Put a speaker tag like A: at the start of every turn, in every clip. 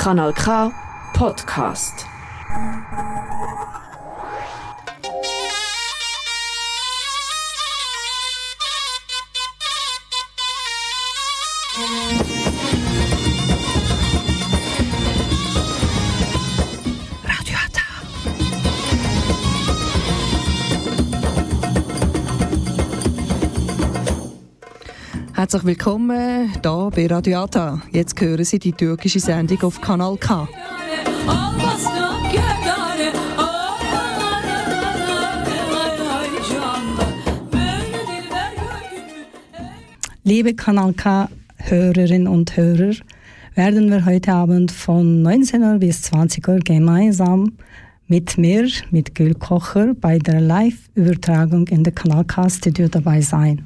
A: Kanal K Podcast.
B: Herzlich willkommen hier bei Radio Ata. Jetzt hören Sie die türkische Sendung auf Kanal K.
C: Liebe Kanal K Hörerinnen und Hörer, werden wir heute Abend von 19 Uhr bis 20 Uhr gemeinsam mit mir, mit Gül Kocher, bei der Live-Übertragung in der Kanal K-Studio dabei sein.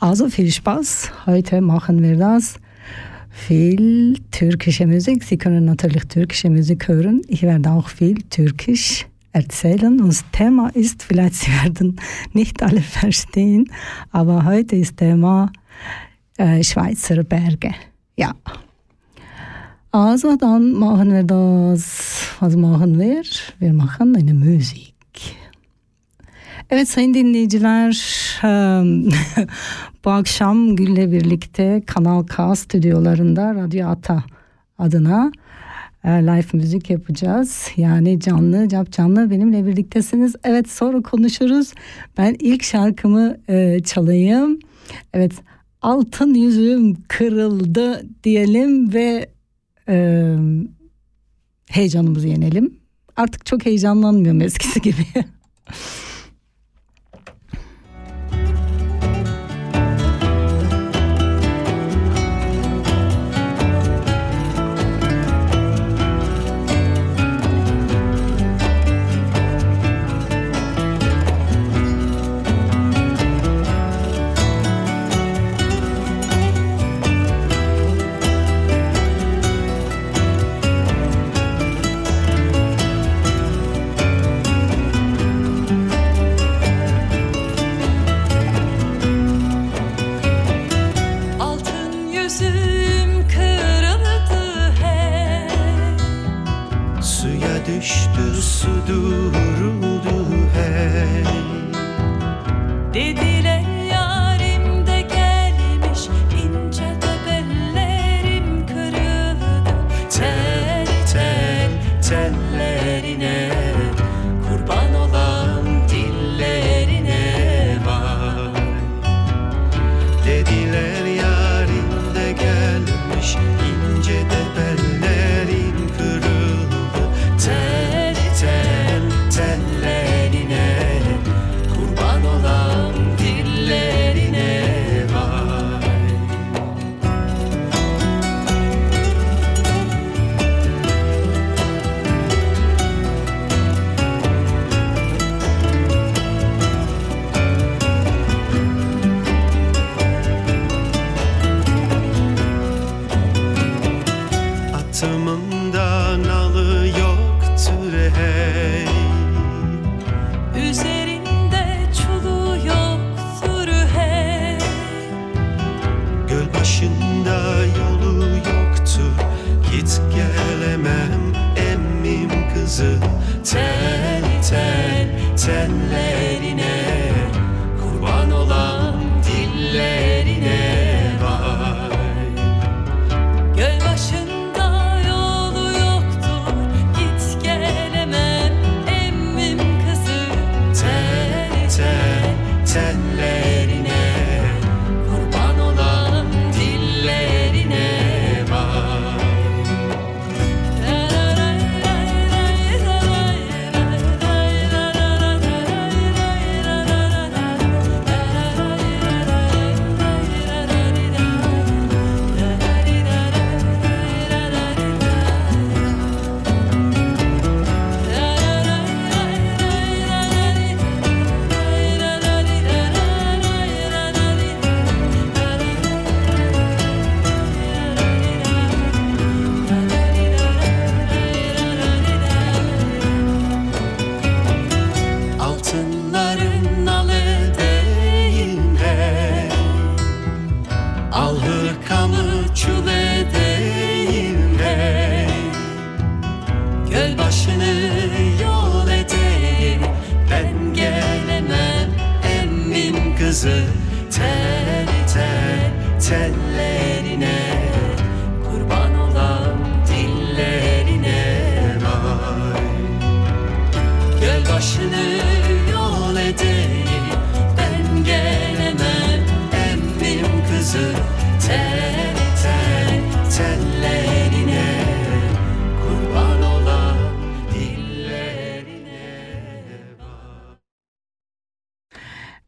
C: Also viel Spaß, heute machen wir das. Viel türkische Musik, Sie können natürlich türkische Musik hören. Ich werde auch viel türkisch erzählen. Und das Thema ist, vielleicht Sie werden nicht alle verstehen, aber heute ist Thema äh, Schweizer Berge. Ja. Also dann machen wir das. Was machen wir? Wir machen eine Musik. Evet sayın dinleyiciler, bu akşam Gül'le birlikte Kanal K stüdyolarında Radyo Ata adına live müzik yapacağız. Yani canlı, cap canlı benimle birliktesiniz. Evet sonra konuşuruz. Ben ilk şarkımı e, çalayım. Evet altın yüzüm kırıldı diyelim ve e, heyecanımızı yenelim. Artık çok heyecanlanmıyorum eskisi gibi.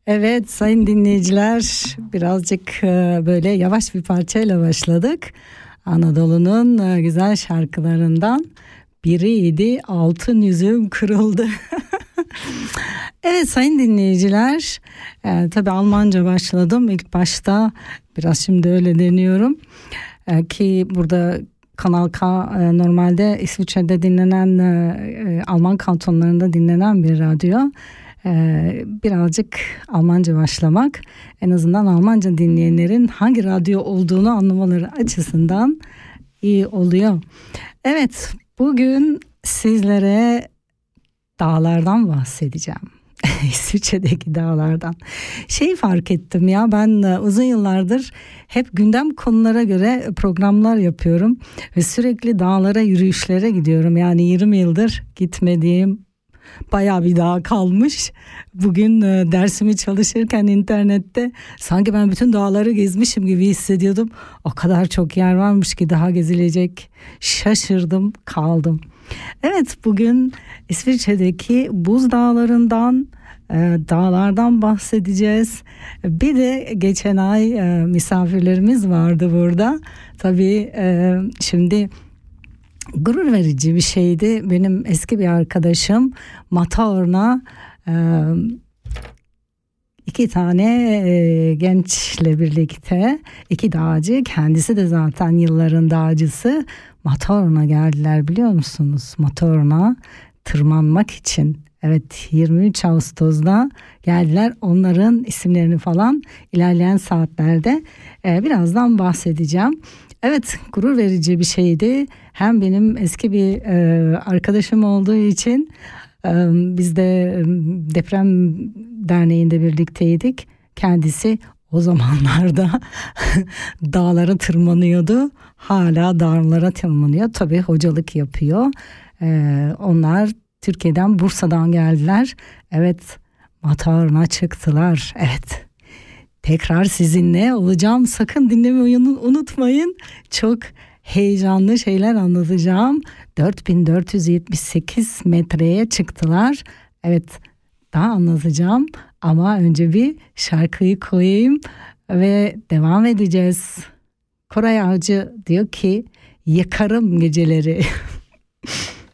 C: Evet sayın dinleyiciler birazcık e, böyle yavaş bir parçayla başladık. Anadolu'nun e, güzel şarkılarından biriydi Altın Yüzüm Kırıldı. evet sayın dinleyiciler e, tabi Almanca başladım ilk başta biraz şimdi öyle deniyorum E, ki burada Kanal K e, normalde İsviçre'de dinlenen e, e, Alman kantonlarında dinlenen bir radyo. Ee, birazcık Almanca başlamak en azından Almanca dinleyenlerin hangi radyo olduğunu anlamaları açısından iyi oluyor. Evet bugün sizlere dağlardan bahsedeceğim. İsviçre'deki dağlardan. Şeyi fark ettim ya ben e, uzun yıllardır hep gündem konulara göre programlar yapıyorum ve sürekli dağlara yürüyüşlere gidiyorum. Yani 20 yıldır gitmediğim bayağı bir dağ kalmış. Bugün e, dersimi çalışırken internette sanki ben bütün dağları gezmişim gibi hissediyordum. O kadar çok yer varmış ki daha gezilecek. Şaşırdım, kaldım. Evet bugün İsviçre'deki buz dağlarından e, dağlardan bahsedeceğiz. Bir de geçen ay e, misafirlerimiz vardı burada. Tabii e, şimdi gurur verici bir şeydi. Benim eski bir arkadaşım Mataorna e, iki tane e, gençle birlikte iki dağcı kendisi de zaten yılların dağcısı Mataorna geldiler biliyor musunuz? Mataorna tırmanmak için evet 23 Ağustos'da geldiler onların isimlerini falan ilerleyen saatlerde e, birazdan bahsedeceğim. Evet gurur verici bir şeydi. Hem benim eski bir e, arkadaşım olduğu için e, biz de e, deprem derneğinde birlikteydik. Kendisi o zamanlarda dağlara tırmanıyordu. Hala dağlara tırmanıyor. Tabii hocalık yapıyor. E, onlar Türkiye'den Bursa'dan geldiler. Evet Matarına çıktılar. Evet tekrar sizinle olacağım. Sakın dinlemeyi unutmayın. Çok heyecanlı şeyler anlatacağım. 4478 metreye çıktılar. Evet daha anlatacağım ama önce bir şarkıyı koyayım ve devam edeceğiz. Koray Avcı diyor ki yakarım geceleri.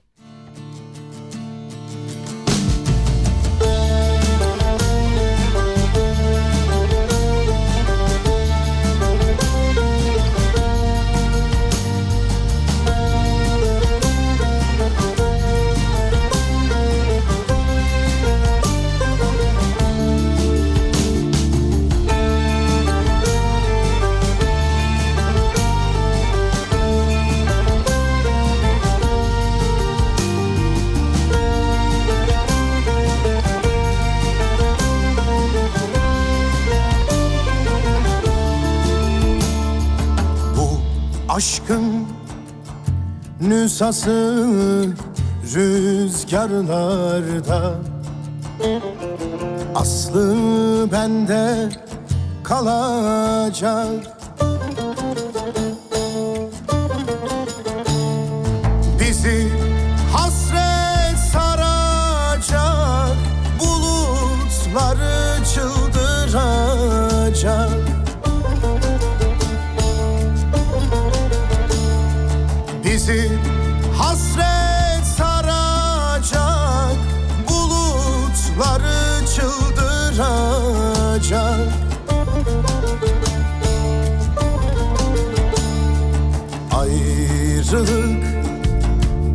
D: Aşkın nüshası rüzgarlarda. Aslı bende kalacak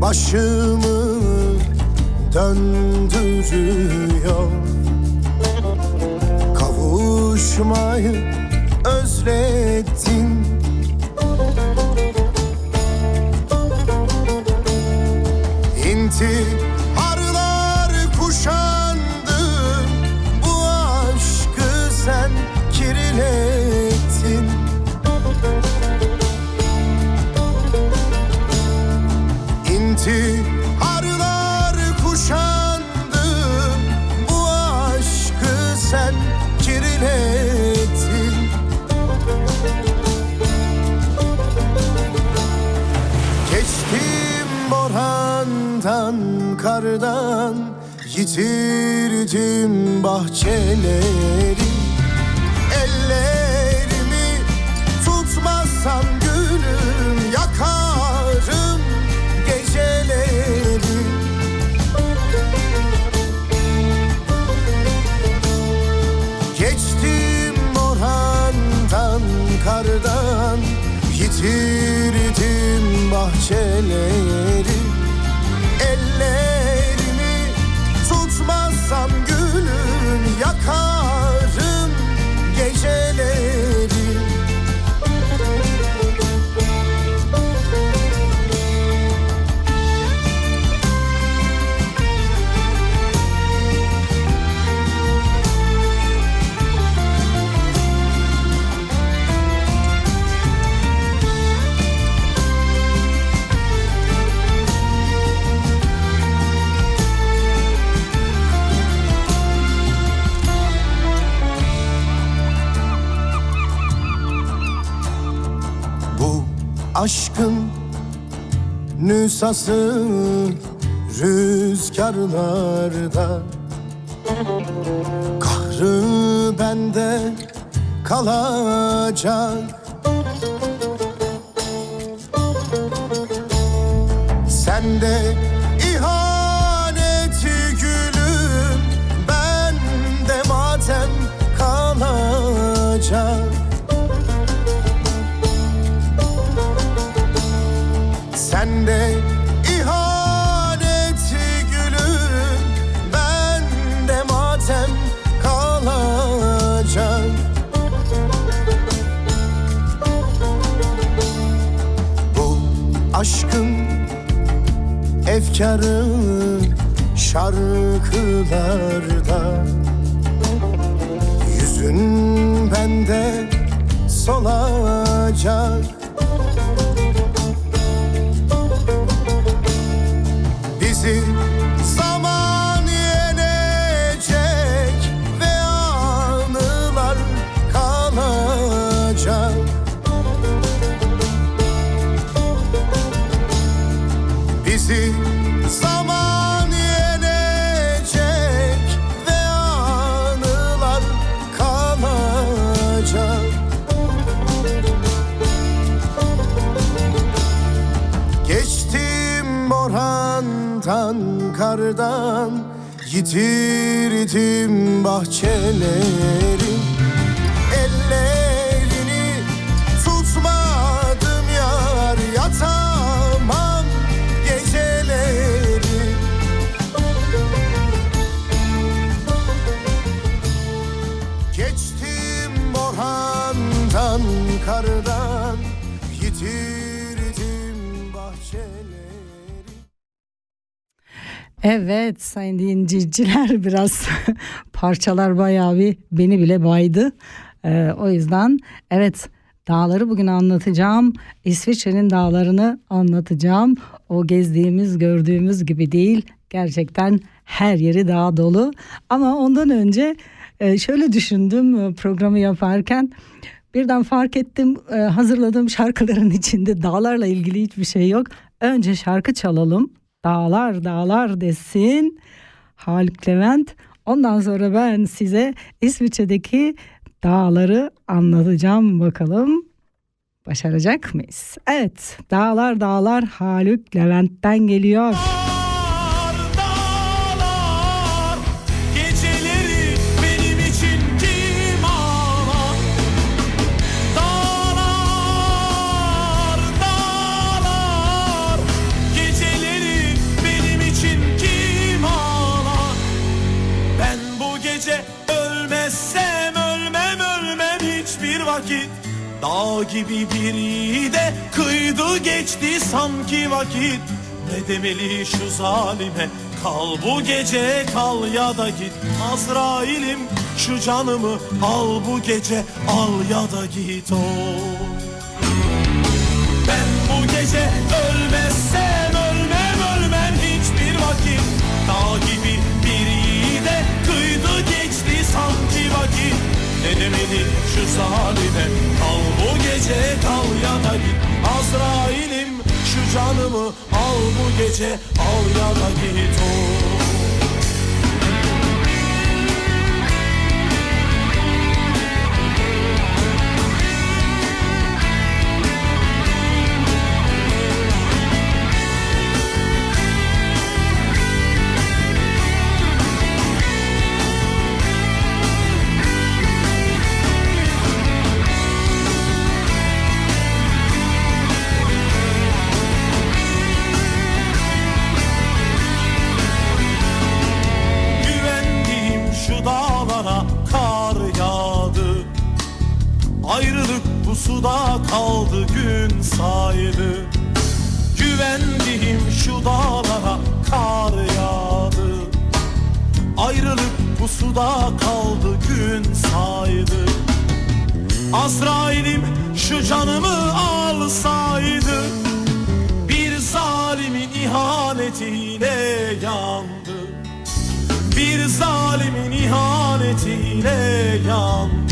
D: başımı döndürüyor. Kavuşmayı özledim kardan Yitirdim bahçeleri. Ellerimi tutmazsan gülüm Yakarım geceleri. Geçtim orhandan kardan Yitirdim bahçeleri nüshası rüzgarlarda. Kahrı bende kalacak. Sende ihaneti efkarı şarkılarda. Yüzün bende solacak kardan Yitirdim bahçeleri
C: Evet sayın dinleyiciler biraz parçalar bayağı bir beni bile baydı. Ee, o yüzden evet dağları bugün anlatacağım. İsviçre'nin dağlarını anlatacağım. O gezdiğimiz gördüğümüz gibi değil. Gerçekten her yeri dağ dolu. Ama ondan önce e, şöyle düşündüm e, programı yaparken. Birden fark ettim e, hazırladığım şarkıların içinde dağlarla ilgili hiçbir şey yok. Önce şarkı çalalım. Dağlar dağlar desin. Haluk Levent. Ondan sonra ben size İsviçre'deki dağları anlatacağım bakalım. Başaracak mıyız? Evet, Dağlar Dağlar Haluk Levent'ten geliyor.
E: Dağlar, Dağ gibi biri de kıydı geçti sanki vakit. Ne demeli şu zalime? Kal bu gece kal ya da git. Azrail'im şu canımı al bu gece al ya da git. Oy Ne demeli şu zalime kal bu gece kal ya da git. Azrail'im şu canımı al Al bu gece. Al ya da git. O suda kaldı gün saydı Güvendiğim şu dağlara kar yağdı. Ayrılık bu suda kaldı gün saydı Azrail'im şu canımı alsaydı Bir zalimin ihanetiyle yandı. Bir zalimin ihanetiyle yandı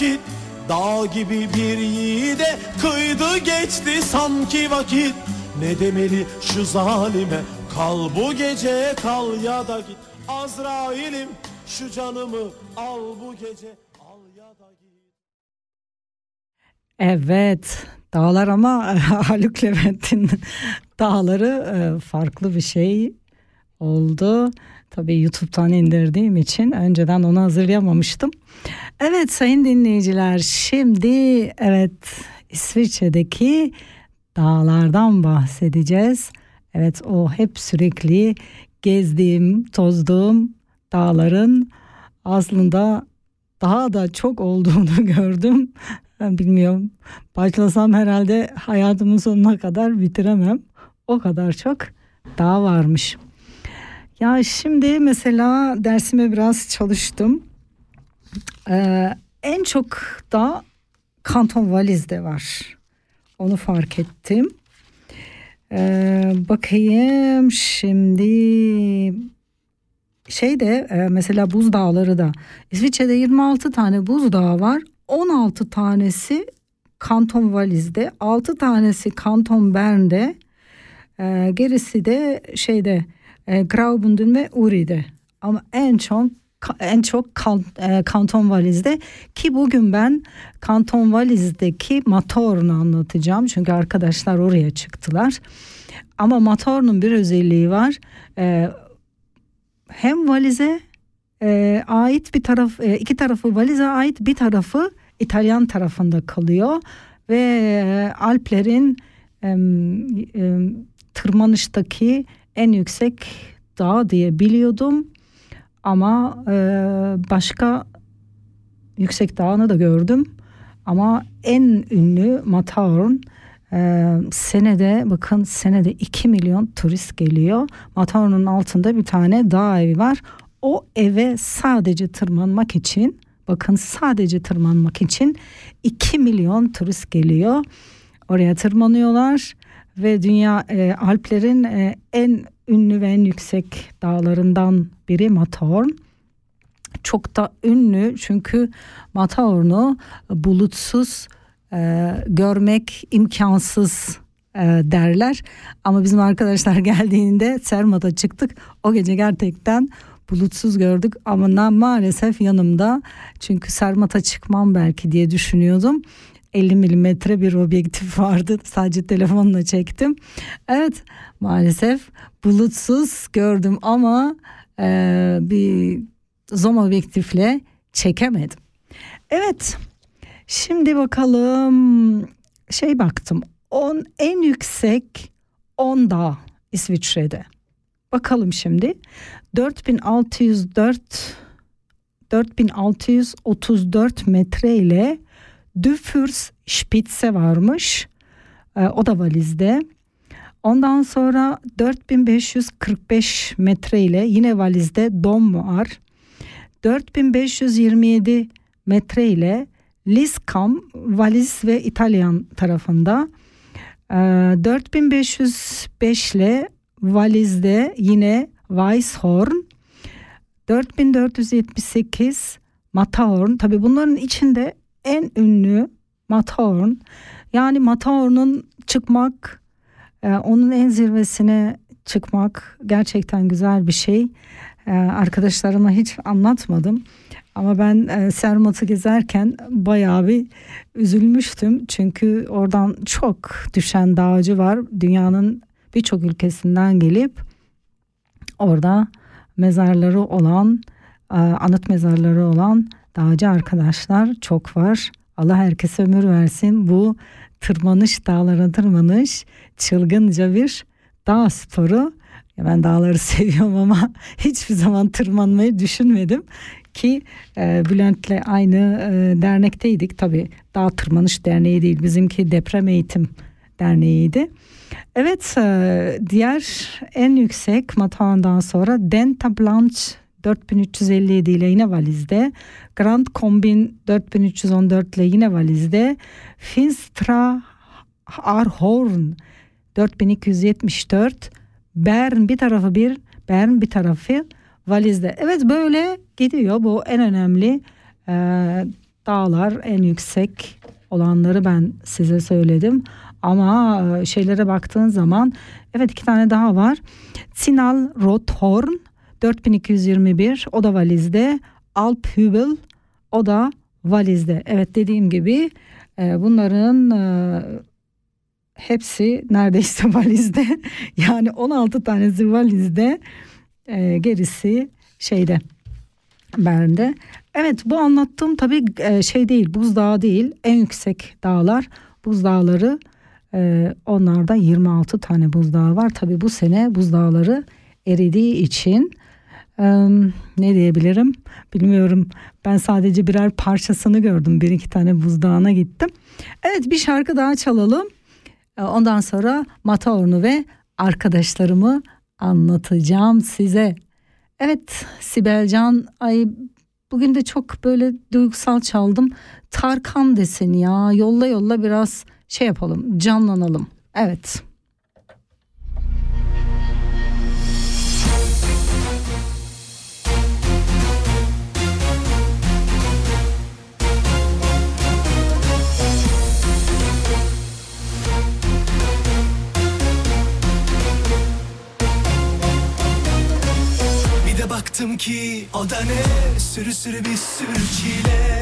E: vakit Dağ gibi bir yiğide kıydı geçti sanki vakit. Ne demeli şu zalime kal bu gece kal ya da git. Azrail'im şu canımı al bu gece al ya da git.
C: Evet, dağlar ama Haluk Levent'in dağları e, farklı bir şey oldu. Tabii YouTube'dan indirdiğim için önceden onu hazırlayamamıştım. Evet sayın dinleyiciler şimdi evet İsviçre'deki dağlardan bahsedeceğiz. Evet o hep sürekli gezdiğim, tozduğum dağların aslında daha da çok olduğunu gördüm. Ben bilmiyorum. Başlasam herhalde hayatımın sonuna kadar bitiremem. O kadar çok dağ varmış. Ya şimdi mesela dersime biraz çalıştım. Ee, en çok da Kanton Valiz'de var. Onu fark ettim. Ee, bakayım şimdi şeyde e, mesela buzdağları da İsviçre'de 26 tane buzdağı var. 16 tanesi Kanton Valiz'de, 6 tanesi Kanton Bern'de, e, gerisi de şeyde e, Graubünden ve Uri'de. Ama en çok en çok e, Kanton Valiz'de ki bugün ben Kanton Valiz'deki Mator'unu anlatacağım. Çünkü arkadaşlar oraya çıktılar. Ama Mator'un bir özelliği var. E, hem valize e, ait bir taraf, e, iki tarafı valize ait bir tarafı İtalyan tarafında kalıyor ve Alplerin e, tırmanıştaki en yüksek dağ diye biliyordum ama e, başka yüksek dağını da gördüm. Ama en ünlü Matterhorn e, senede bakın senede 2 milyon turist geliyor. Matterhorn'un altında bir tane dağ evi var. O eve sadece tırmanmak için bakın sadece tırmanmak için 2 milyon turist geliyor. Oraya tırmanıyorlar ve dünya e, Alplerin e, en ünlü ve en yüksek dağlarından biri Matterhorn. Çok da ünlü çünkü Matterhorn'u bulutsuz e, görmek imkansız e, derler. Ama bizim arkadaşlar geldiğinde Sermat'a çıktık. O gece gerçekten bulutsuz gördük ama maalesef yanımda çünkü Sermat'a çıkmam belki diye düşünüyordum. 50 milimetre bir objektif vardı. Sadece telefonla çektim. Evet maalesef bulutsuz gördüm ama e, bir zoom objektifle çekemedim. Evet şimdi bakalım şey baktım. On, en yüksek 10 dağ İsviçre'de. Bakalım şimdi 4604 4634 metre ile Düfürs Spitze varmış. E, o da valizde. Ondan sonra 4545 metre ile yine valizde Dom var. 4527 metre ile Liskam valiz ve İtalyan tarafında. E, 4505 ile valizde yine Weisshorn. 4478 Matterhorn. Tabi bunların içinde en ünlü Matterhorn. Yani Matterhorn'un çıkmak, e, onun en zirvesine çıkmak gerçekten güzel bir şey. E, arkadaşlarıma hiç anlatmadım. Ama ben e, Sermat'ı gezerken bayağı bir üzülmüştüm. Çünkü oradan çok düşen dağcı var. Dünyanın birçok ülkesinden gelip orada mezarları olan, e, anıt mezarları olan dağcı arkadaşlar çok var. Allah herkese ömür versin. Bu tırmanış, dağlara tırmanış çılgınca bir dağ sporu. Ben dağları seviyorum ama hiçbir zaman tırmanmayı düşünmedim ki e, Bülent'le aynı e, dernekteydik. Tabii Dağ Tırmanış Derneği değil bizimki Deprem Eğitim Derneği'ydi. Evet e, diğer en yüksek Matterhorn'dan sonra Denta Blanche 4357 ile yine valizde. Grand Combin 4314 ile yine valizde. Finstra Arhorn 4274. Bern bir tarafı bir, Bern bir tarafı valizde. Evet böyle gidiyor. Bu en önemli e, dağlar, en yüksek olanları ben size söyledim. Ama e, şeylere baktığın zaman evet iki tane daha var. Zinal Rothorn 4221 o da valizde. Alp Hübel o da valizde. Evet dediğim gibi e, bunların e, hepsi neredeyse valizde. Yani 16 tanesi valizde e, gerisi şeyde Bern'de. Evet bu anlattığım tabii e, şey değil buzdağı değil en yüksek dağlar buzdağları e, onlarda 26 tane buzdağı var. Tabii bu sene buzdağları eridiği için ne diyebilirim bilmiyorum ben sadece birer parçasını gördüm bir iki tane buzdağına gittim. Evet bir şarkı daha çalalım e, ondan sonra Matterhorn'u ve arkadaşlarımı anlatacağım size. Evet Sibelcan ay bugün de çok böyle duygusal çaldım. Tarkan desin ya yolla yolla biraz şey yapalım canlanalım. Evet.
F: Baktım ki o da ne? Sürü sürü bir sürü çile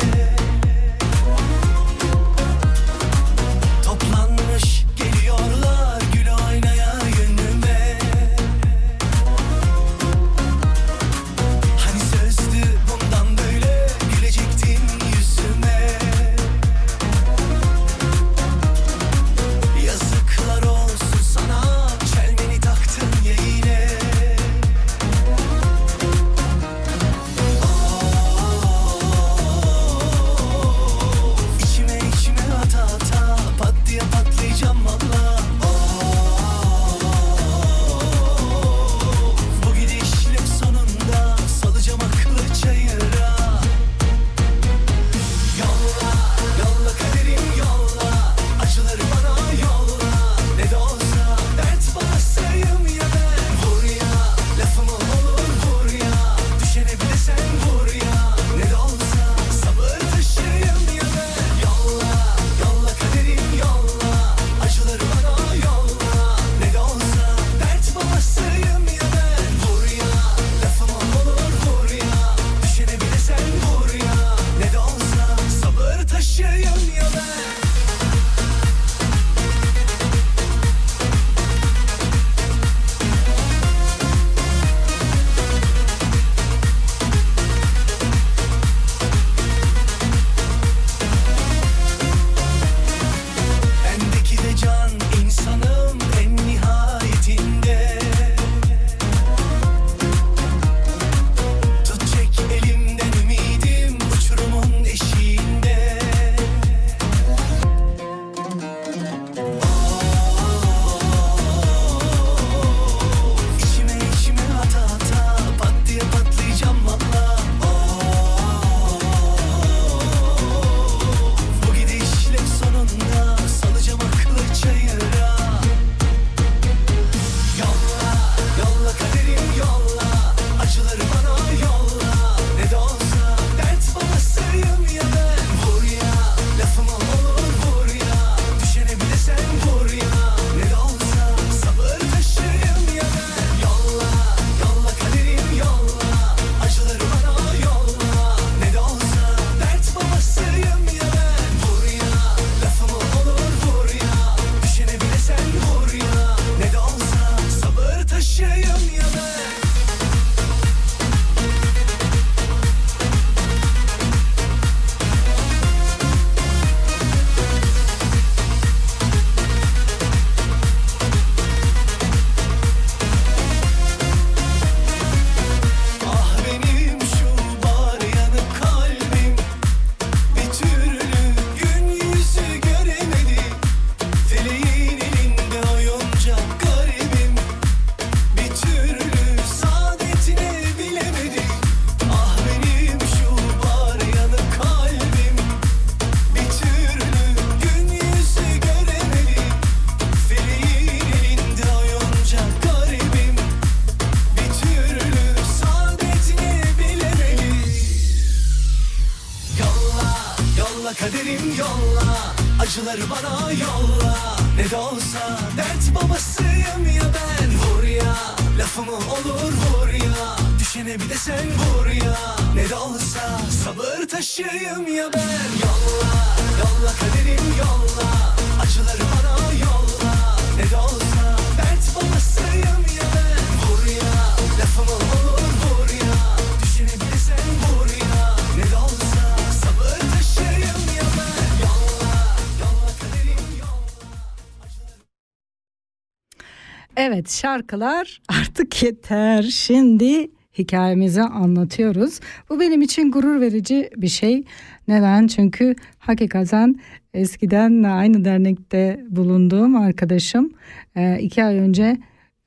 C: Evet şarkılar artık yeter. Şimdi hikayemizi anlatıyoruz. Bu benim için gurur verici bir şey. Neden? Çünkü hakikaten eskiden aynı dernekte bulunduğum arkadaşım e, iki ay önce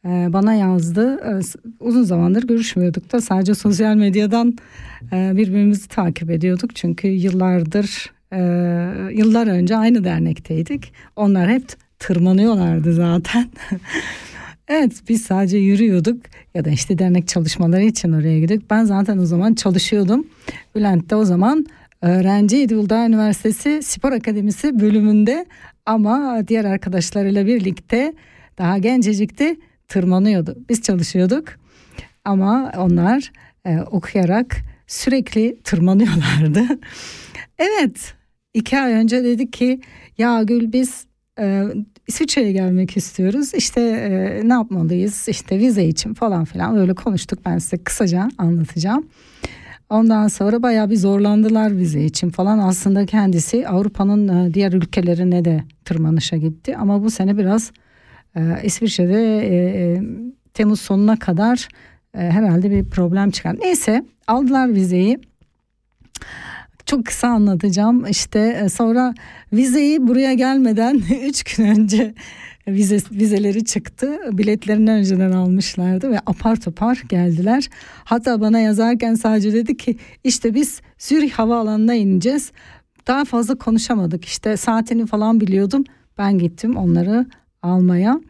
C: e, bana yazdı. E, Uzun zamandır görüşmüyorduk da sadece sosyal medyadan birbirimizi takip ediyorduk. Çünkü yıllardır yıllar önce aynı dernekteydik. Onlar hep tırmanıyorlardı zaten. Evet biz sadece yürüyorduk ya da işte dernek çalışmaları için oraya gidiyorduk. Ben zaten o zaman çalışıyordum. Bülent de o zaman öğrenciydi Uludağ Üniversitesi Spor Akademisi bölümünde ama diğer arkadaşlarıyla birlikte daha gencecikti tırmanıyordu. Biz çalışıyorduk ama onlar e, okuyarak sürekli tırmanıyorlardı. evet iki ay önce dedik ki ya Gül biz e, İsviçre'ye gelmek istiyoruz. İşte e, ne yapmalıyız? İşte vize için falan filan öyle konuştuk. Ben size kısaca anlatacağım. Ondan sonra bayağı bir zorlandılar vize için falan. Aslında kendisi Avrupa'nın e, diğer ülkelerine de tırmanışa gitti. Ama bu sene biraz e, İsviçre'de e, e, Temmuz sonuna kadar e, herhalde bir problem çıkar. Neyse aldılar vizeyi. Çok kısa anlatacağım. İşte e, sonra vizeyi buraya gelmeden 3 gün önce vize, vizeleri çıktı. Biletlerini önceden almışlardı ve apar topar geldiler. Hatta bana yazarken sadece dedi ki işte biz Zürih havaalanına ineceğiz. Daha fazla konuşamadık. İşte saatini falan biliyordum. Ben gittim onları almaya.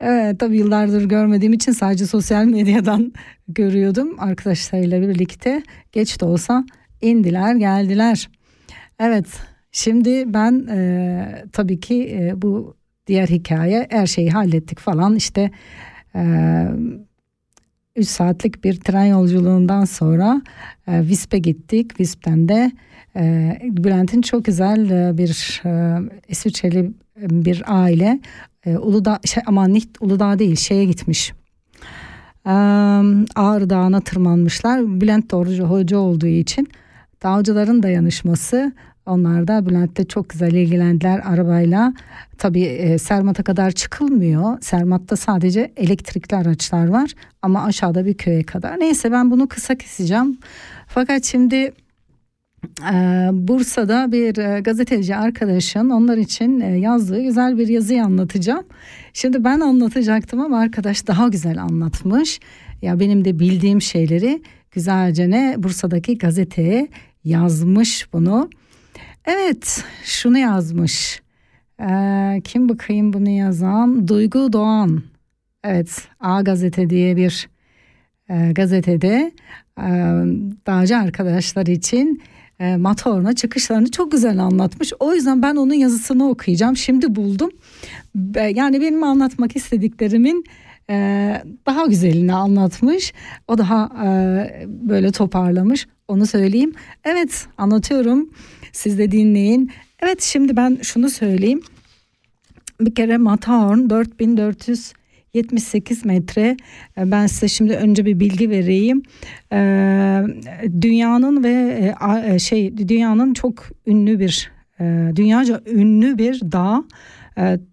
C: Evet tabii yıllardır görmediğim için sadece sosyal medyadan görüyordum arkadaşlarıyla birlikte. Geç de olsa indiler geldiler. Evet şimdi ben e, tabii ki e, bu diğer hikaye her şeyi hallettik falan işte 3 saatlik bir tren yolculuğundan sonra e, Visp'e gittik. Visp'ten de e, Bülent'in çok güzel e, bir e, İsviçreli bir aile e, Uludağ şey aman Uludağ değil şeye gitmiş. E, Ağrı Dağı'na tırmanmışlar. Bülent de hoca olduğu için dağcıların dayanışması onlar da Bülent'te çok güzel ilgilendiler arabayla. Tabii e, Sermat'a kadar çıkılmıyor. Sermat'ta sadece elektrikli araçlar var ama aşağıda bir köye kadar. Neyse ben bunu kısa keseceğim. Fakat şimdi e, Bursa'da bir e, gazeteci arkadaşın onlar için e, yazdığı güzel bir yazıyı anlatacağım. Şimdi ben anlatacaktım ama arkadaş daha güzel anlatmış. Ya benim de bildiğim şeyleri güzelce ne Bursa'daki gazeteye yazmış bunu. Evet şunu yazmış. Ee, kim bakayım bunu yazan? Duygu Doğan. Evet A Gazete diye bir e, gazetede e, dağcı arkadaşlar için e, Matterhorn'a çıkışlarını çok güzel anlatmış. O yüzden ben onun yazısını okuyacağım. Şimdi buldum. Yani benim anlatmak istediklerimin e, daha güzelini anlatmış. O daha e, böyle toparlamış. Onu söyleyeyim. Evet anlatıyorum. Siz de dinleyin. Evet şimdi ben şunu söyleyeyim. Bir kere Matterhorn 4478 metre. E, Ben size şimdi önce bir bilgi vereyim. Ee, dünyanın ve e, e, şey dünyanın çok ünlü bir e, dünyaca ünlü bir dağ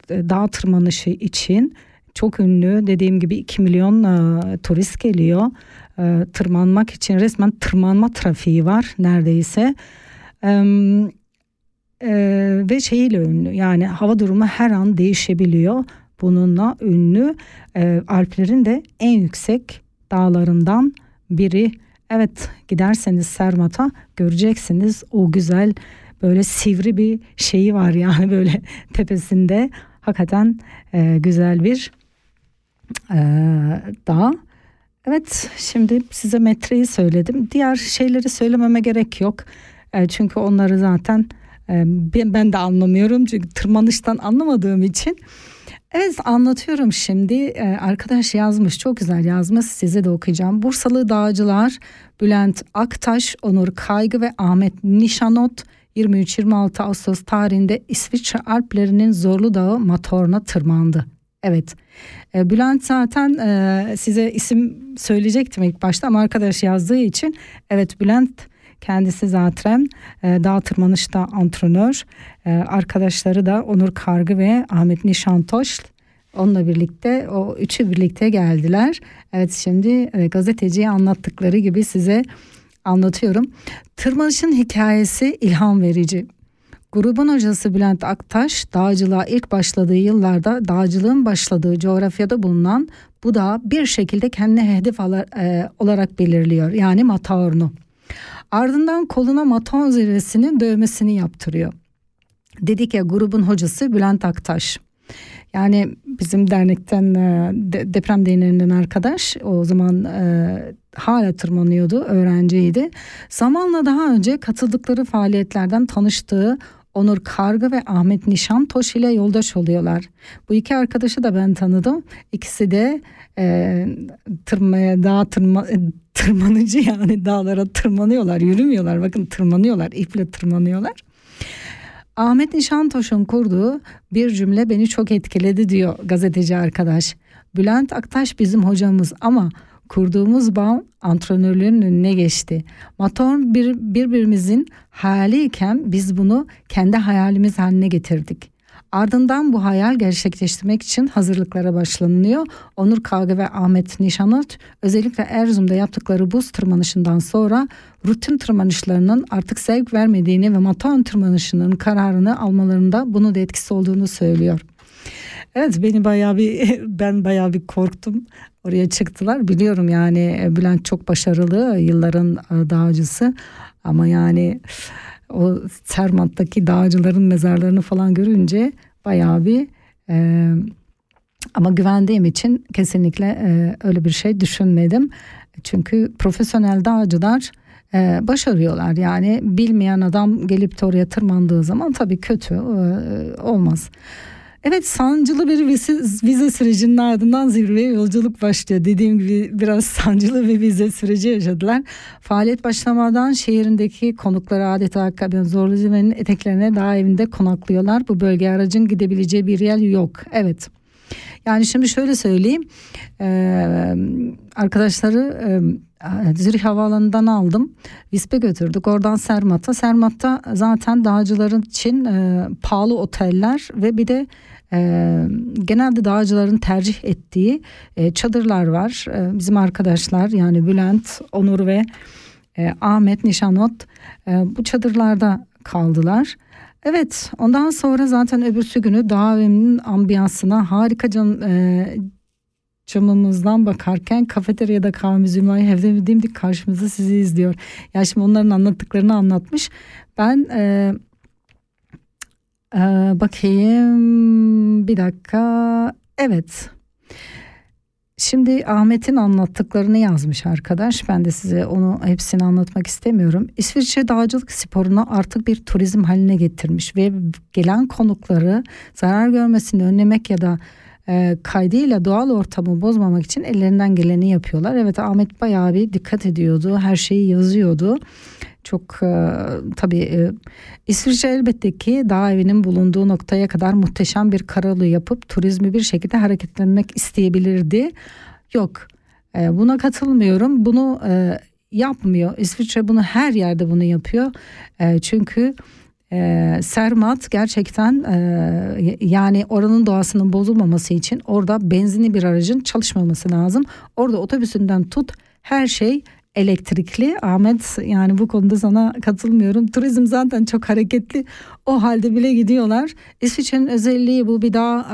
C: dağ tırmanışı için çok ünlü dediğim gibi 2 milyon turist geliyor E, tırmanmak için resmen tırmanma trafiği var neredeyse. Em, e, ve şeyiyle ünlü yani hava durumu her an değişebiliyor. Bununla ünlü E, Alplerin de en yüksek dağlarından biri. Evet giderseniz Sermat'a göreceksiniz o güzel böyle sivri bir şeyi var yani böyle tepesinde hakikaten e, güzel bir e, dağ. Evet şimdi size metreyi söyledim. Diğer şeyleri söylememe gerek yok. E, çünkü onları zaten E, ben, de anlamıyorum çünkü tırmanıştan anlamadığım için. Evet anlatıyorum şimdi. Ee, arkadaş yazmış çok güzel yazmış size de okuyacağım. Bursalı dağcılar Bülent Aktaş, Onur Kaygı ve Ahmet Nişanot 23-26 Ağustos tarihinde İsviçre Alplerinin Zorlu Dağı Matorna tırmandı. Evet. Ee, Bülent zaten e, size isim söyleyecektim ilk başta ama arkadaş yazdığı için evet Bülent kendisi zaten e, dağ tırmanışta antrenör. E, arkadaşları da Onur Kargı ve Ahmet Nişantoş. Onunla birlikte o üçü birlikte geldiler. Evet şimdi gazeteciye anlattıkları gibi size anlatıyorum. Tırmanışın hikayesi ilham verici. Grubun hocası Bülent Aktaş dağcılığa ilk başladığı yıllarda dağcılığın başladığı coğrafyada bulunan bu dağı bir şekilde kendine hedef e, olarak belirliyor. Yani Matterhorn'u. Ardından koluna Maton zirvesinin dövmesini yaptırıyor. Dedik ya grubun hocası Bülent Aktaş. Yani bizim dernekten e, deprem derneğinden arkadaş o zaman e, hala tırmanıyordu öğrenciydi. Zamanla daha önce katıldıkları faaliyetlerden tanıştığı Onur Kargı ve Ahmet Nişantoş ile yoldaş oluyorlar. Bu iki arkadaşı da ben tanıdım. İkisi de e, tırmaya dağ tırma, tırmanıcı yani dağlara tırmanıyorlar, yürümüyorlar. Bakın tırmanıyorlar, iple tırmanıyorlar. Ahmet Nişantoş'un kurduğu bir cümle beni çok etkiledi diyor gazeteci arkadaş. Bülent Aktaş bizim hocamız ama kurduğumuz bağ antrenörlerin önüne geçti. Motor bir, birbirimizin hayaliyken biz bunu kendi hayalimiz haline getirdik. Ardından bu hayal gerçekleştirmek için hazırlıklara başlanılıyor. Onur Kavga ve Ahmet Nişanot özellikle Erzurum'da yaptıkları buz tırmanışından sonra rutin tırmanışlarının artık zevk vermediğini ve matan tırmanışının kararını almalarında bunun da etkisi olduğunu söylüyor. Evet beni bayağı bir ben bayağı bir korktum. Oraya çıktılar. Biliyorum yani e, Bülent çok başarılı yılların e, dağcısı ama yani o Sermat'taki dağcıların mezarlarını falan görünce bayağı bir e, ama güvendiğim için kesinlikle e, öyle bir şey düşünmedim. Çünkü profesyonel dağcılar e, başarıyorlar. Yani bilmeyen adam gelip de oraya tırmandığı zaman tabii kötü e, olmaz. Evet sancılı bir vize, vize sürecinin ardından zirveye yolculuk başlıyor. Dediğim gibi biraz sancılı bir vize süreci yaşadılar. Faaliyet başlamadan şehrindeki konukları adeta hakikaten zorlu eteklerine daha evinde konaklıyorlar. Bu bölge aracın gidebileceği bir yer yok. Evet. Yani şimdi şöyle söyleyeyim. Ee, arkadaşları e, Zürih Havaalanı'ndan aldım. Vispe götürdük. Oradan Sermat'a. Sermat'ta zaten dağcıların için e, pahalı oteller ve bir de e, genelde dağcıların tercih ettiği e, çadırlar var. E, bizim arkadaşlar yani Bülent, Onur ve e, Ahmet Nişanot e, bu çadırlarda kaldılar. Evet ondan sonra zaten öbürsü günü dağ evinin ambiyansına harika cam, e, camımızdan bakarken kafeteryada kahvemizi Zümra'yı evde dimdik karşımızda sizi izliyor. Ya şimdi onların anlattıklarını anlatmış. Ben e, ee, bakayım bir dakika. Evet. Şimdi Ahmet'in anlattıklarını yazmış arkadaş. Ben de size onu hepsini anlatmak istemiyorum. İsviçre dağcılık sporunu artık bir turizm haline getirmiş ve gelen konukları zarar görmesini önlemek ya da e, kaydıyla doğal ortamı bozmamak için ellerinden geleni yapıyorlar. Evet Ahmet bayağı bir dikkat ediyordu. Her şeyi yazıyordu. Çok e, tabii e, İsviçre elbette ki dağ evinin bulunduğu noktaya kadar muhteşem bir karalı yapıp turizmi bir şekilde hareketlenmek isteyebilirdi. Yok e, buna katılmıyorum. Bunu e, yapmıyor. İsviçre bunu her yerde bunu yapıyor. E, çünkü e, Sermat gerçekten e, yani oranın doğasının bozulmaması için orada benzinli bir aracın çalışmaması lazım. Orada otobüsünden tut her şey elektrikli. Ahmet yani bu konuda sana katılmıyorum. Turizm zaten çok hareketli. O halde bile gidiyorlar. İsviçre'nin özelliği bu bir dağ,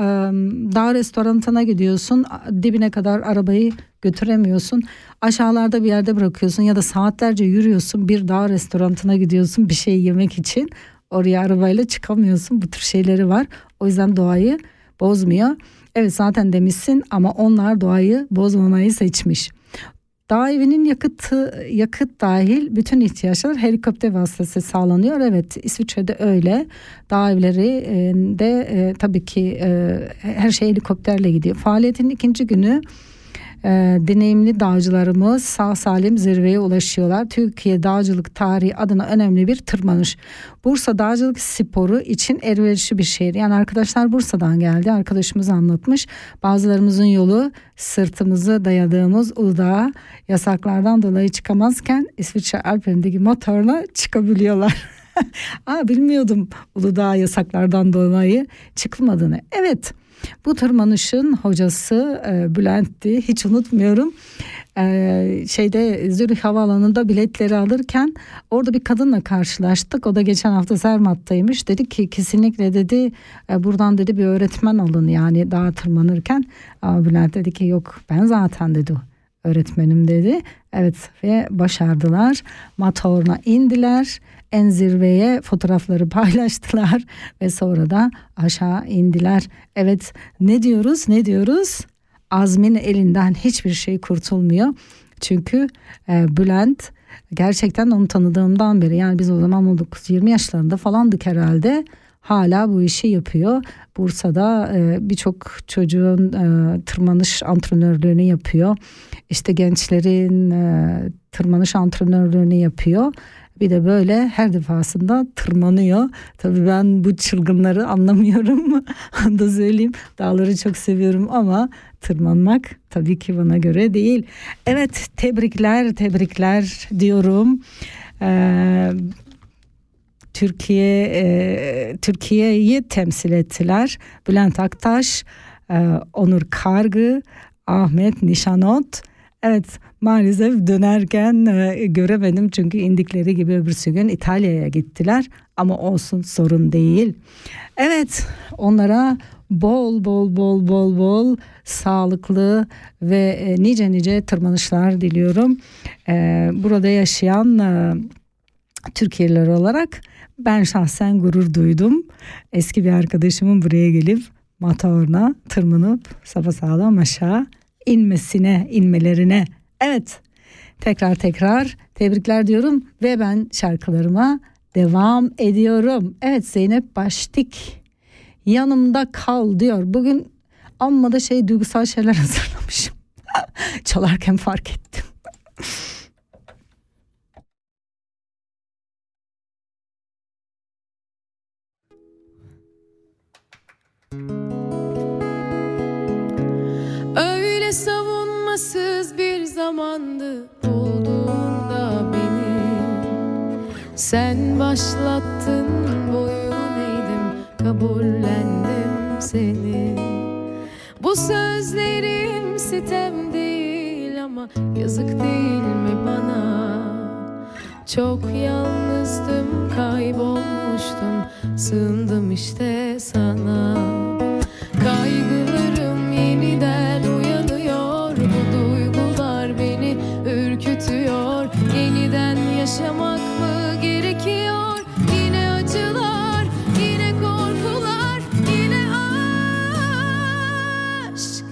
C: dağ restoranına gidiyorsun. Dibine kadar arabayı götüremiyorsun. Aşağılarda bir yerde bırakıyorsun ya da saatlerce yürüyorsun. Bir dağ restoranına gidiyorsun bir şey yemek için. Oraya arabayla çıkamıyorsun. Bu tür şeyleri var. O yüzden doğayı bozmuyor. Evet zaten demişsin ama onlar doğayı bozmamayı seçmiş. Dağ evinin yakıtı, yakıt dahil bütün ihtiyaçlar helikopter vasıtası sağlanıyor. Evet İsviçre'de öyle. Dağ evleri de e, tabii ki e, her şey helikopterle gidiyor. Faaliyetin ikinci günü e, deneyimli dağcılarımız sağ salim zirveye ulaşıyorlar. Türkiye dağcılık tarihi adına önemli bir tırmanış. Bursa dağcılık sporu için elverişli bir şehir. Yani arkadaşlar Bursa'dan geldi. Arkadaşımız anlatmış. Bazılarımızın yolu sırtımızı dayadığımız Uludağ'a yasaklardan dolayı çıkamazken İsviçre Alplerindeki motorla çıkabiliyorlar. Aa bilmiyordum Uludağ yasaklardan dolayı çıkılmadığını. Evet. Bu tırmanışın hocası e, Bülent'ti. Hiç unutmuyorum. E, şeyde Zürih Havaalanı'nda biletleri alırken orada bir kadınla karşılaştık. O da geçen hafta Zermatt'taymış. Dedi ki kesinlikle dedi e, buradan dedi bir öğretmen alın yani daha tırmanırken. Ama Bülent dedi ki yok ben zaten dedi öğretmenim dedi. Evet ve başardılar. Matoruna indiler. En zirveye fotoğrafları paylaştılar ve sonra da aşağı indiler. Evet ne diyoruz ne diyoruz? Azmin elinden hiçbir şey kurtulmuyor. Çünkü e, Bülent gerçekten onu tanıdığımdan beri yani biz o zaman 19-20 yaşlarında falandık herhalde hala bu işi yapıyor. Bursa'da e, birçok çocuğun e, tırmanış antrenörlüğünü yapıyor. İşte gençlerin e, tırmanış antrenörlüğünü yapıyor. Bir de böyle her defasında tırmanıyor. Tabii ben bu çılgınları anlamıyorum. Onu da söyleyeyim. Dağları çok seviyorum ama tırmanmak tabii ki bana göre değil. Evet tebrikler tebrikler diyorum. Ee, Türkiye e, Türkiye'yi temsil ettiler. Bülent Aktaş, e, Onur Kargı, Ahmet Nişanot. Evet maalesef dönerken e, göremedim çünkü indikleri gibi öbürsü gün İtalya'ya gittiler ama olsun sorun değil. Evet onlara bol bol bol bol bol sağlıklı ve nice nice tırmanışlar diliyorum. Burada yaşayan e, Türkiye'liler olarak ben şahsen gurur duydum. Eski bir arkadaşımın buraya gelip Matağır'ına tırmanıp sapasağlam aşağı inmesine, inmelerine. Evet tekrar tekrar tebrikler diyorum ve ben şarkılarıma devam ediyorum. Evet Zeynep Baştik yanımda kal diyor. Bugün amma da şey duygusal şeyler hazırlamışım. Çalarken fark ettim.
G: Savunmasız bir zamandı bulduğunda beni. Sen başlattın boyun eğdim kabullendim seni. Bu sözlerim sitem değil ama yazık değil mi bana? Çok yalnızdım kaybolmuştum sığındım işte sana yaşamak mı gerekiyor? Yine acılar, yine korkular Yine aşk.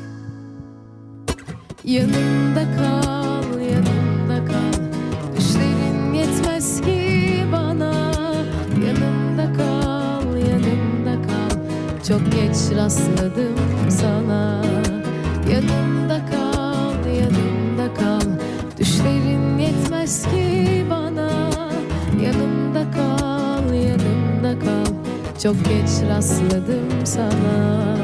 G: Yanımda kal, yanımda kal. Düşlerin yetmez ki bana. Yanımda kal, yanımda kal. Çok geç rastladım sana. Yanımda kal, yanımda kal. Düşlerin yetmez ki Çok geç rastladım sana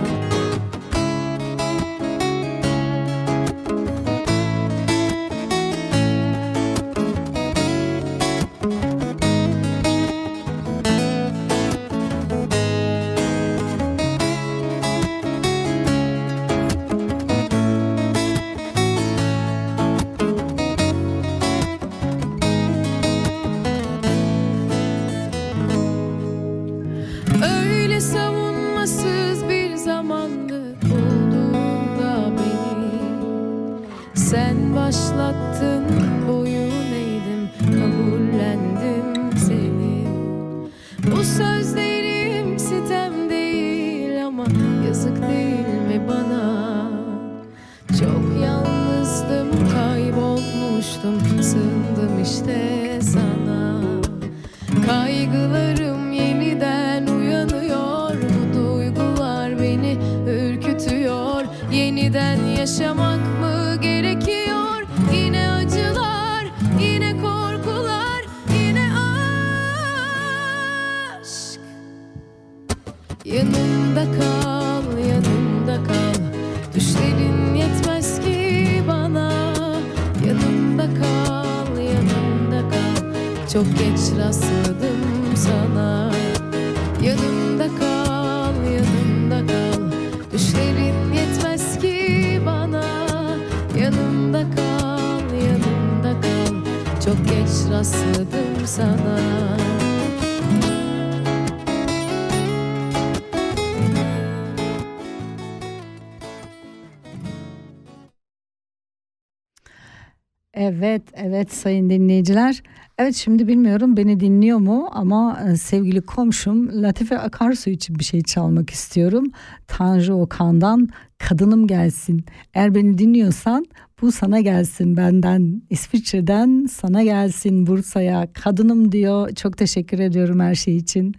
C: Evet, evet sayın dinleyiciler. Evet şimdi bilmiyorum beni dinliyor mu ama e, sevgili komşum Latife Akarsu için bir şey çalmak istiyorum. Tanju Okan'dan Kadınım Gelsin. Eğer beni dinliyorsan bu sana gelsin benden. İsviçre'den sana gelsin Bursa'ya. Kadınım diyor. Çok teşekkür ediyorum her şey için.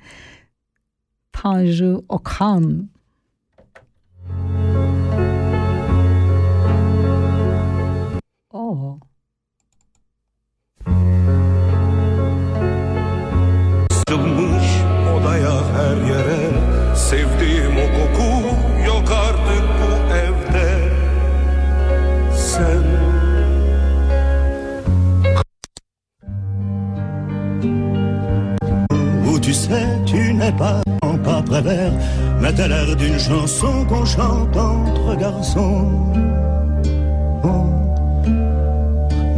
C: Tanju Okan. Oh.
H: Tu sais, tu n'es pas pas prévert, mais t'as l'air d'une chanson qu'on chante entre garçons. Oh,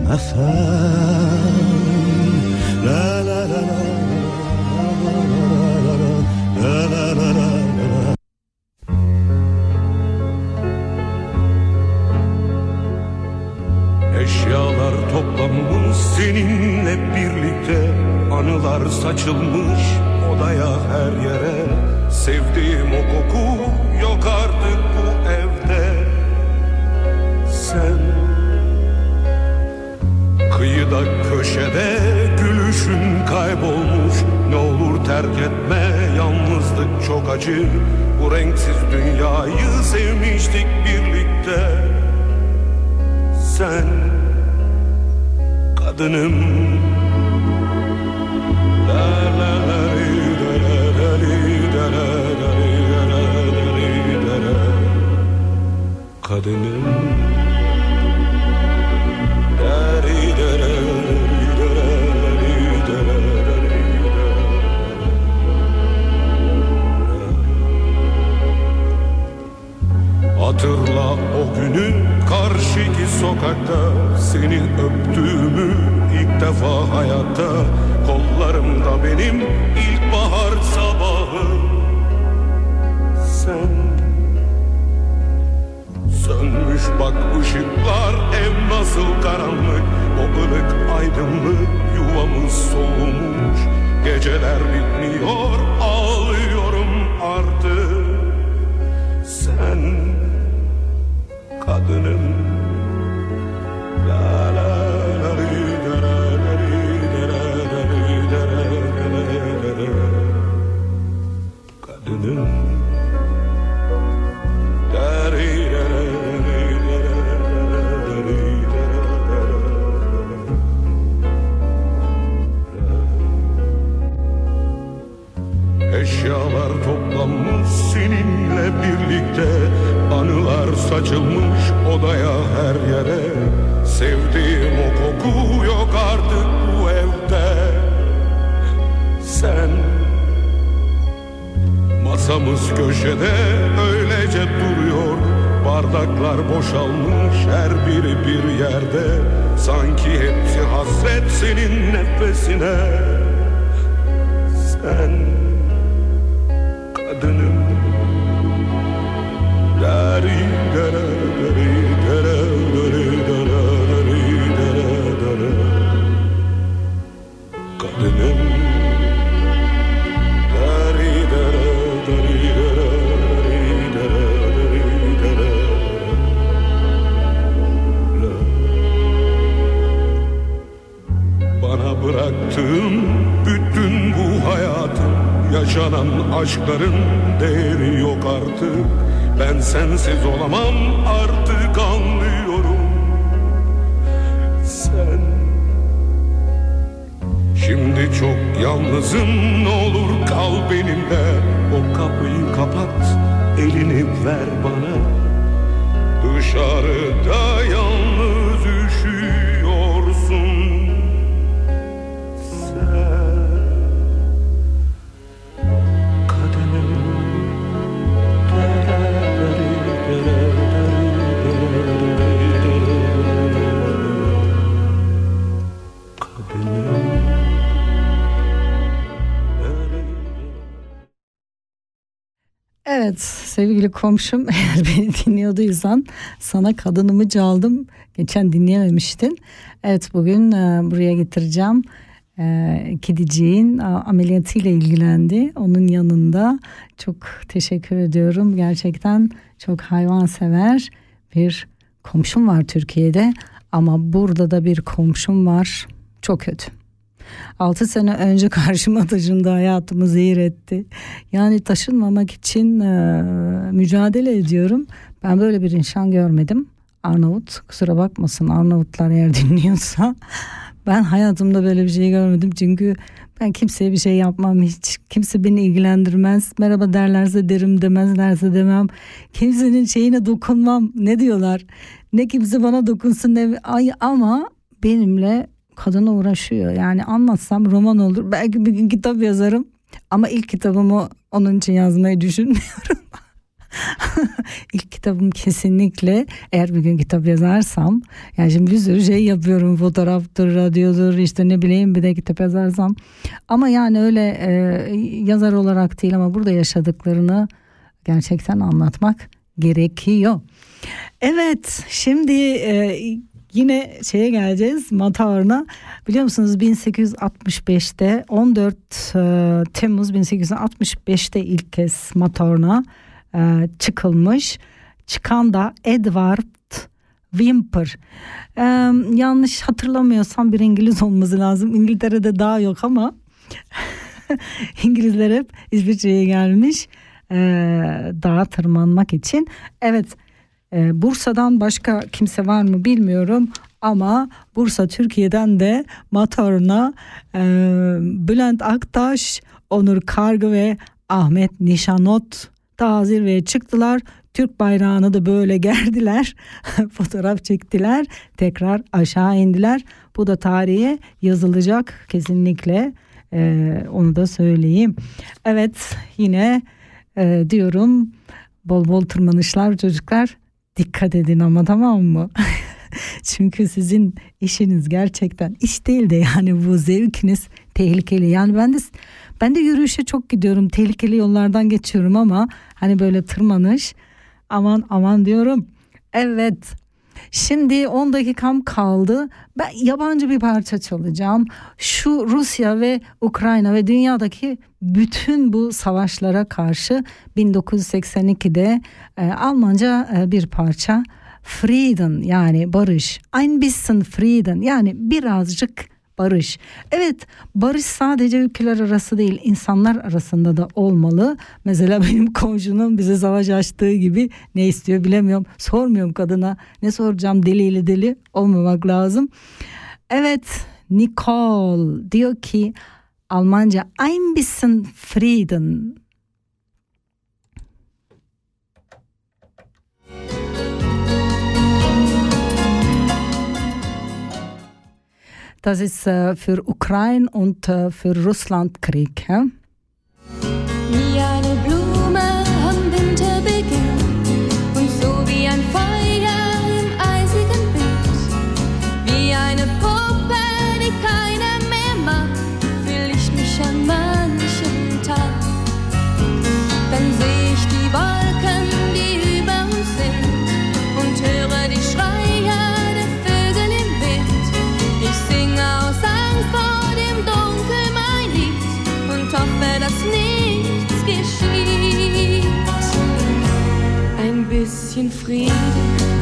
H: ma femme,
E: seninle birlikte Anılar saçılmış odaya her yere. Sevdiğim o koku yok artık bu evde. Sen Kıyıda köşede gülüşün kaybolmuş. Ne olur terk etme yalnızlık çok acı. Bu renksiz dünyayı sevmiştik birlikte. Sen kadınım li, sokakta Seni öptüğümü ilk defa hayatta. Kollarımda benim ilkbahar sabahı. Sen Sönmüş bak ışıklar ev nasıl karanlık. O ılık aydınlık yuvamız solmuş Geceler bitmiyor ağlıyorum artık. Sen kadınım
C: komşum eğer beni dinliyorduysan sana kadınımı çaldım. Geçen dinleyememiştin. Evet bugün e, buraya getireceğim. E, kediciğin ameliyatıyla ilgilendi. Onun yanında çok teşekkür ediyorum. Gerçekten çok hayvansever bir komşum var Türkiye'de. Ama burada da bir komşum var. Çok kötü. 6 sene önce karşıma taşındı hayatımı zehir etti. Yani taşınmamak için e, mücadele ediyorum. Ben böyle bir insan görmedim. Arnavut kusura bakmasın Arnavutlar eğer dinliyorsa. Ben hayatımda böyle bir şey görmedim çünkü ben kimseye bir şey yapmam hiç. Kimse beni ilgilendirmez. Merhaba derlerse derim demezlerse demem. Kimsenin şeyine dokunmam. Ne diyorlar? Ne kimse bana dokunsun ne ay ama benimle kadına uğraşıyor. Yani anlatsam roman olur. Belki bir gün kitap yazarım. Ama ilk kitabımı onun için yazmayı düşünmüyorum. ilk kitabım kesinlikle eğer bir gün kitap yazarsam yani şimdi bir sürü şey yapıyorum fotoğraftır radyodur işte ne bileyim bir de kitap yazarsam ama yani öyle e, yazar olarak değil ama burada yaşadıklarını gerçekten anlatmak gerekiyor. Evet şimdi e, yine şeye geleceğiz Matarna biliyor musunuz 1865'te 14 e, Temmuz 1865'te ilk kez Matarna e, çıkılmış. Çıkan da Edward Wimper. E, yanlış hatırlamıyorsam bir İngiliz olması lazım. İngiltere'de daha yok ama İngilizler hep İsviçre'ye gelmiş e, dağa tırmanmak için. Evet ee, Bursa'dan başka kimse var mı bilmiyorum ama Bursa Türkiye'den de Matorna, e, Bülent Aktaş, Onur Kargı ve Ahmet Nişanot da zirveye çıktılar. Türk bayrağını da böyle gerdiler. Fotoğraf çektiler. Tekrar aşağı indiler. Bu da tarihe yazılacak kesinlikle. Ee, onu da söyleyeyim. Evet yine e, diyorum bol bol tırmanışlar çocuklar dikkat edin ama tamam mı? Çünkü sizin işiniz gerçekten iş değil de yani bu zevkiniz tehlikeli. Yani ben de ben de yürüyüşe çok gidiyorum. Tehlikeli yollardan geçiyorum ama hani böyle tırmanış aman aman diyorum. Evet. Şimdi 10 dakikam kaldı. Ben yabancı bir parça çalacağım. Şu Rusya ve Ukrayna ve dünyadaki bütün bu savaşlara karşı 1982'de e, Almanca e, bir parça Frieden yani barış. Ein bisschen Frieden yani birazcık barış. Evet barış sadece ülkeler arası değil insanlar arasında da olmalı. Mesela benim komşunun bize savaş açtığı gibi ne istiyor bilemiyorum. Sormuyorum kadına ne soracağım deliyle deli olmamak lazım. Evet Nicole diyor ki Almanca ein bisschen Frieden. Das ist äh, für Ukraine und äh, für Russland Krieg. Ja?
G: Bisschen Frieden,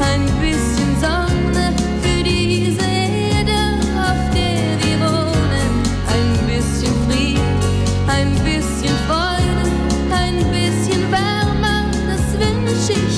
G: ein bisschen Sonne für diese Erde, auf der wir wohnen. Ein bisschen Frieden, ein bisschen Freude, ein bisschen Wärme, das wünsche ich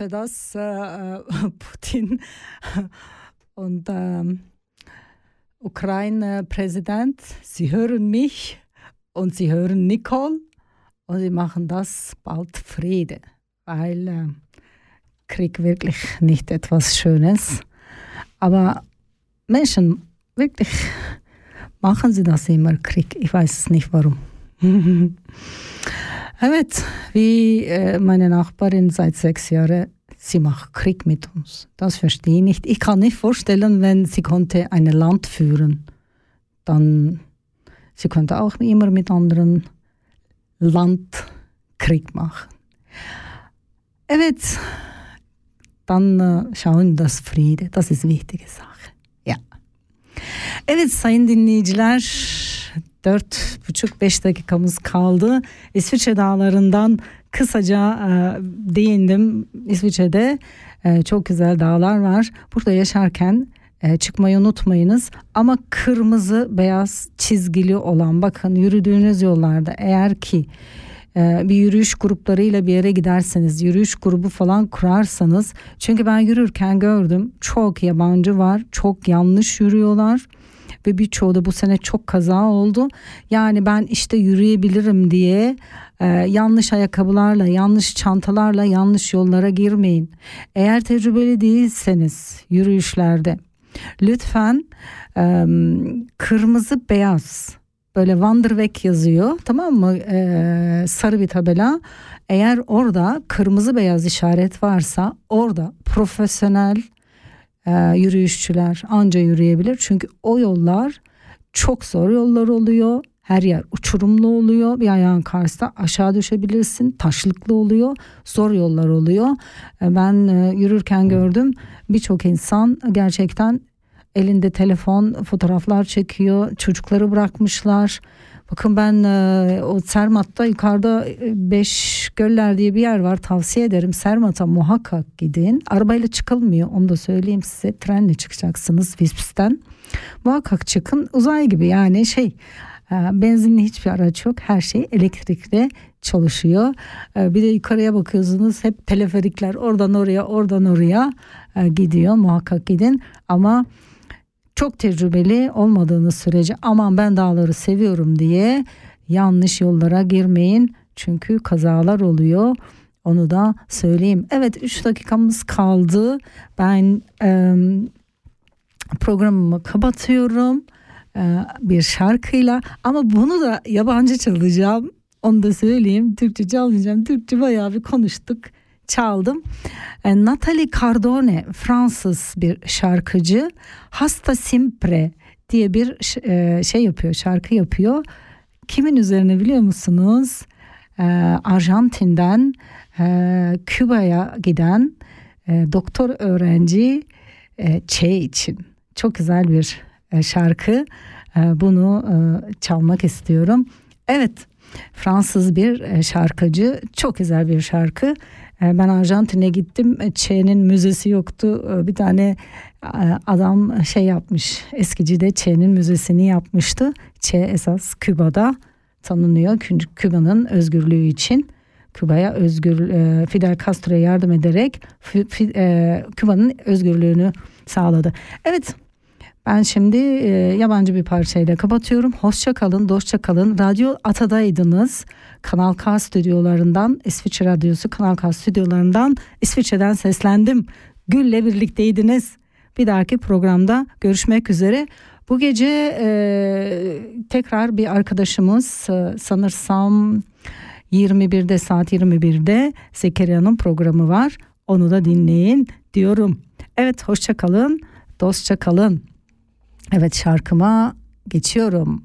C: ich hoffe, dass äh, Putin und ähm, Ukraine-Präsident, sie hören mich und sie hören Nicole und sie machen das bald Friede, weil äh, Krieg wirklich nicht etwas Schönes. Aber Menschen, wirklich, machen sie das immer, Krieg. Ich weiß es nicht warum. Evet, wie äh, meine Nachbarin seit sechs Jahren, sie macht Krieg mit uns. Das verstehe ich nicht. Ich kann nicht vorstellen, wenn sie konnte ein Land führen, dann sie könnte auch immer mit anderen Land Krieg machen. Evet, dann äh, schauen das Friede. Das ist eine wichtige Sache. Ja. Evet sayın dinleyiciler 4,5-5 dakikamız kaldı. İsviçre dağlarından kısaca e, değindim. İsviçre'de e, çok güzel dağlar var. Burada yaşarken e, çıkmayı unutmayınız. Ama kırmızı beyaz çizgili olan bakın yürüdüğünüz yollarda eğer ki e, bir yürüyüş gruplarıyla bir yere giderseniz yürüyüş grubu falan kurarsanız çünkü ben yürürken gördüm çok yabancı var çok yanlış yürüyorlar ve birçoğu da bu sene çok kaza oldu. Yani ben işte yürüyebilirim diye e, yanlış ayakkabılarla, yanlış çantalarla yanlış yollara girmeyin. Eğer tecrübeli değilseniz yürüyüşlerde lütfen e, kırmızı beyaz böyle Wanderweg yazıyor tamam mı e, sarı bir tabela eğer orada kırmızı beyaz işaret varsa orada profesyonel e, yürüyüşçüler anca yürüyebilir. Çünkü o yollar çok zor yollar oluyor. Her yer uçurumlu oluyor. Bir ayağın karşısında aşağı düşebilirsin. Taşlıklı oluyor. Zor yollar oluyor. E, ben e, yürürken gördüm birçok insan gerçekten elinde telefon fotoğraflar çekiyor. Çocukları bırakmışlar. Bakın ben e, o Sermat'ta yukarıda 5 göller diye bir yer var tavsiye ederim. Sermat'a muhakkak gidin. Arabayla çıkılmıyor onu da söyleyeyim size. Trenle çıkacaksınız Visps'ten. Muhakkak çıkın uzay gibi yani şey e, benzinli hiçbir araç yok. Her şey elektrikle çalışıyor. E, bir de yukarıya bakıyorsunuz hep teleferikler oradan oraya oradan oraya e, gidiyor. Muhakkak gidin ama çok tecrübeli olmadığınız sürece aman ben dağları seviyorum diye yanlış yollara girmeyin. Çünkü kazalar oluyor. Onu da söyleyeyim. Evet 3 dakikamız kaldı. Ben e, programımı kapatıyorum e, bir şarkıyla. Ama bunu da yabancı çalacağım. Onu da söyleyeyim. Türkçe çalmayacağım. Türkçe bayağı bir konuştuk çaldım. E, Natalie Cardone Fransız bir şarkıcı. Hasta Simpre diye bir e, şey yapıyor, şarkı yapıyor. Kimin üzerine biliyor musunuz? E, Arjantin'den Küba'ya giden doktor öğrenci Che için. Çok güzel bir şarkı. Bunu çalmak istiyorum. Evet, Fransız bir şarkıcı. Çok güzel bir şarkı. Ee, ben Arjantin'e gittim. Çe'nin müzesi yoktu. Ee, bir tane e, adam şey yapmış. Eskici de Çe'nin müzesini yapmıştı. Çe esas Küba'da tanınıyor. Küba'nın özgürlüğü için. Küba'ya özgür e, Fidel Castro'ya yardım ederek e, Küba'nın özgürlüğünü sağladı. Evet ben şimdi e, yabancı bir parçayla kapatıyorum. Hoşça kalın, dostça kalın. Radyo Ata'daydınız. Kanal K stüdyolarından, İsviçre Radyosu Kanal K stüdyolarından İsviçre'den seslendim. Gül'le birlikteydiniz. Bir dahaki programda görüşmek üzere. Bu gece e, tekrar bir arkadaşımız e, sanırsam 21'de saat 21'de Zekeriya'nın programı var. Onu da dinleyin diyorum. Evet hoşça kalın, dostça kalın. Evet şarkıma geçiyorum.